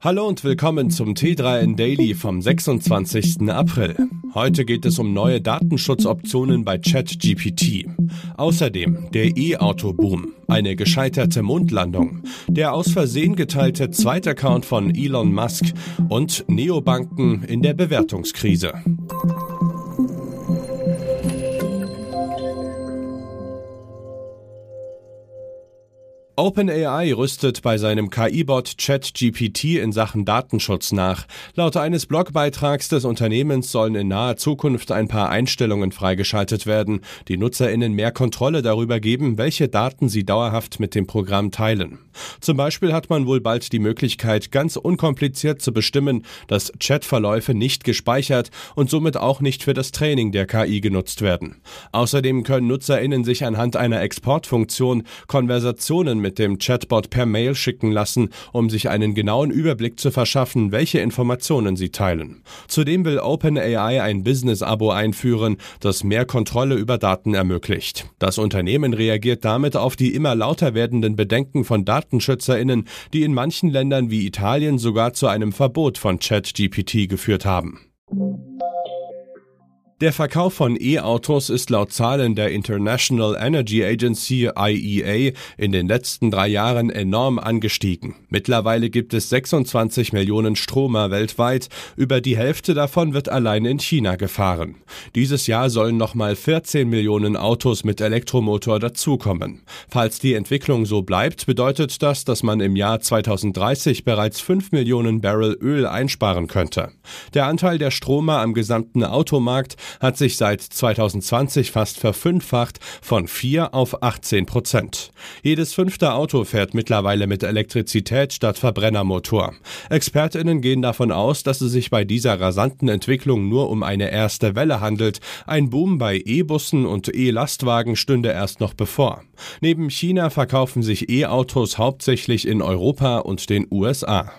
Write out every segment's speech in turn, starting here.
Hallo und willkommen zum T3N Daily vom 26. April. Heute geht es um neue Datenschutzoptionen bei ChatGPT. Außerdem der E-Auto-Boom, eine gescheiterte Mondlandung, der aus Versehen geteilte Zweitaccount von Elon Musk und Neobanken in der Bewertungskrise. OpenAI rüstet bei seinem KI-Bot ChatGPT in Sachen Datenschutz nach. Laut eines Blogbeitrags des Unternehmens sollen in naher Zukunft ein paar Einstellungen freigeschaltet werden, die NutzerInnen mehr Kontrolle darüber geben, welche Daten sie dauerhaft mit dem Programm teilen. Zum Beispiel hat man wohl bald die Möglichkeit, ganz unkompliziert zu bestimmen, dass Chatverläufe nicht gespeichert und somit auch nicht für das Training der KI genutzt werden. Außerdem können NutzerInnen sich anhand einer Exportfunktion Konversationen mit dem Chatbot per Mail schicken lassen, um sich einen genauen Überblick zu verschaffen, welche Informationen sie teilen. Zudem will OpenAI ein Business-Abo einführen, das mehr Kontrolle über Daten ermöglicht. Das Unternehmen reagiert damit auf die immer lauter werdenden Bedenken von DatenschützerInnen, die in manchen Ländern wie Italien sogar zu einem Verbot von ChatGPT geführt haben. Der Verkauf von E-Autos ist laut Zahlen der International Energy Agency IEA in den letzten drei Jahren enorm angestiegen. Mittlerweile gibt es 26 Millionen Stromer weltweit, über die Hälfte davon wird allein in China gefahren. Dieses Jahr sollen nochmal 14 Millionen Autos mit Elektromotor dazukommen. Falls die Entwicklung so bleibt, bedeutet das, dass man im Jahr 2030 bereits 5 Millionen Barrel Öl einsparen könnte. Der Anteil der Stromer am gesamten Automarkt hat sich seit 2020 fast verfünffacht von 4 auf 18 Prozent. Jedes fünfte Auto fährt mittlerweile mit Elektrizität statt Verbrennermotor. ExpertInnen gehen davon aus, dass es sich bei dieser rasanten Entwicklung nur um eine erste Welle handelt. Ein Boom bei E-Bussen und E-Lastwagen stünde erst noch bevor. Neben China verkaufen sich E-Autos hauptsächlich in Europa und den USA.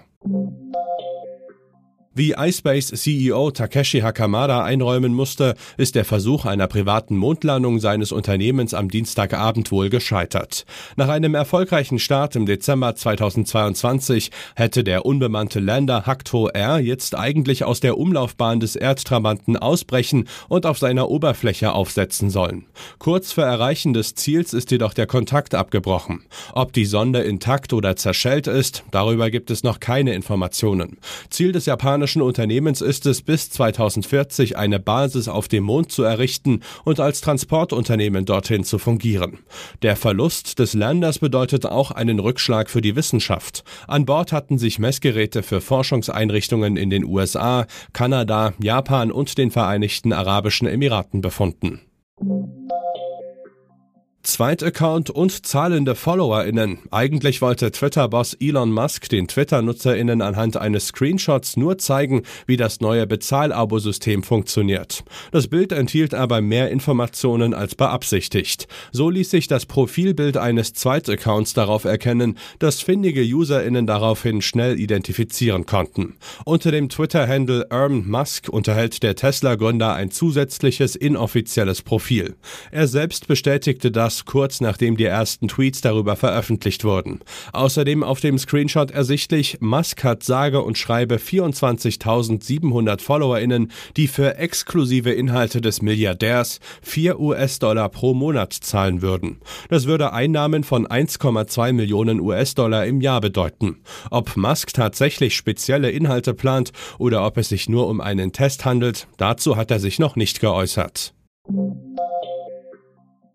Wie iSpace CEO Takeshi Hakamada einräumen musste, ist der Versuch einer privaten Mondlandung seines Unternehmens am Dienstagabend wohl gescheitert. Nach einem erfolgreichen Start im Dezember 2022 hätte der unbemannte Lander Hakto R jetzt eigentlich aus der Umlaufbahn des Erdtrabanten ausbrechen und auf seiner Oberfläche aufsetzen sollen. Kurz vor Erreichen des Ziels ist jedoch der Kontakt abgebrochen. Ob die Sonde intakt oder zerschellt ist, darüber gibt es noch keine Informationen. Ziel des japanischen amerikanischen Unternehmens ist es, bis 2040 eine Basis auf dem Mond zu errichten und als Transportunternehmen dorthin zu fungieren. Der Verlust des Landers bedeutet auch einen Rückschlag für die Wissenschaft. An Bord hatten sich Messgeräte für Forschungseinrichtungen in den USA, Kanada, Japan und den Vereinigten Arabischen Emiraten befunden. Zweitaccount und zahlende FollowerInnen. Eigentlich wollte Twitter-Boss Elon Musk den Twitter-NutzerInnen anhand eines Screenshots nur zeigen, wie das neue Bezahlabosystem funktioniert. Das Bild enthielt aber mehr Informationen als beabsichtigt. So ließ sich das Profilbild eines Zweitaccounts darauf erkennen, das findige UserInnen daraufhin schnell identifizieren konnten. Unter dem Twitter-Handle Erm Musk unterhält der Tesla-Gründer ein zusätzliches inoffizielles Profil. Er selbst bestätigte das das kurz nachdem die ersten Tweets darüber veröffentlicht wurden. Außerdem auf dem Screenshot ersichtlich, Musk hat sage und schreibe 24.700 FollowerInnen, die für exklusive Inhalte des Milliardärs 4 US-Dollar pro Monat zahlen würden. Das würde Einnahmen von 1,2 Millionen US-Dollar im Jahr bedeuten. Ob Musk tatsächlich spezielle Inhalte plant oder ob es sich nur um einen Test handelt, dazu hat er sich noch nicht geäußert.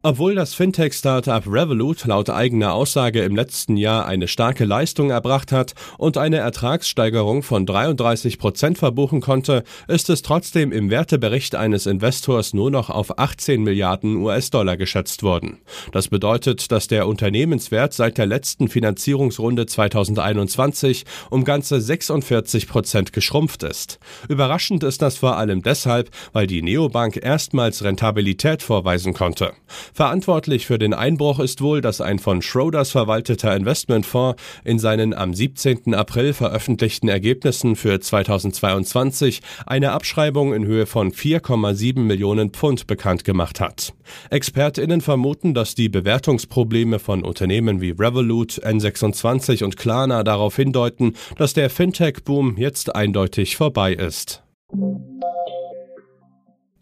Obwohl das Fintech-Startup Revolut laut eigener Aussage im letzten Jahr eine starke Leistung erbracht hat und eine Ertragssteigerung von 33 Prozent verbuchen konnte, ist es trotzdem im Wertebericht eines Investors nur noch auf 18 Milliarden US-Dollar geschätzt worden. Das bedeutet, dass der Unternehmenswert seit der letzten Finanzierungsrunde 2021 um ganze 46 Prozent geschrumpft ist. Überraschend ist das vor allem deshalb, weil die Neobank erstmals Rentabilität vorweisen konnte. Verantwortlich für den Einbruch ist wohl, dass ein von Schroders verwalteter Investmentfonds in seinen am 17. April veröffentlichten Ergebnissen für 2022 eine Abschreibung in Höhe von 4,7 Millionen Pfund bekannt gemacht hat. ExpertInnen vermuten, dass die Bewertungsprobleme von Unternehmen wie Revolut, N26 und Klarna darauf hindeuten, dass der Fintech-Boom jetzt eindeutig vorbei ist.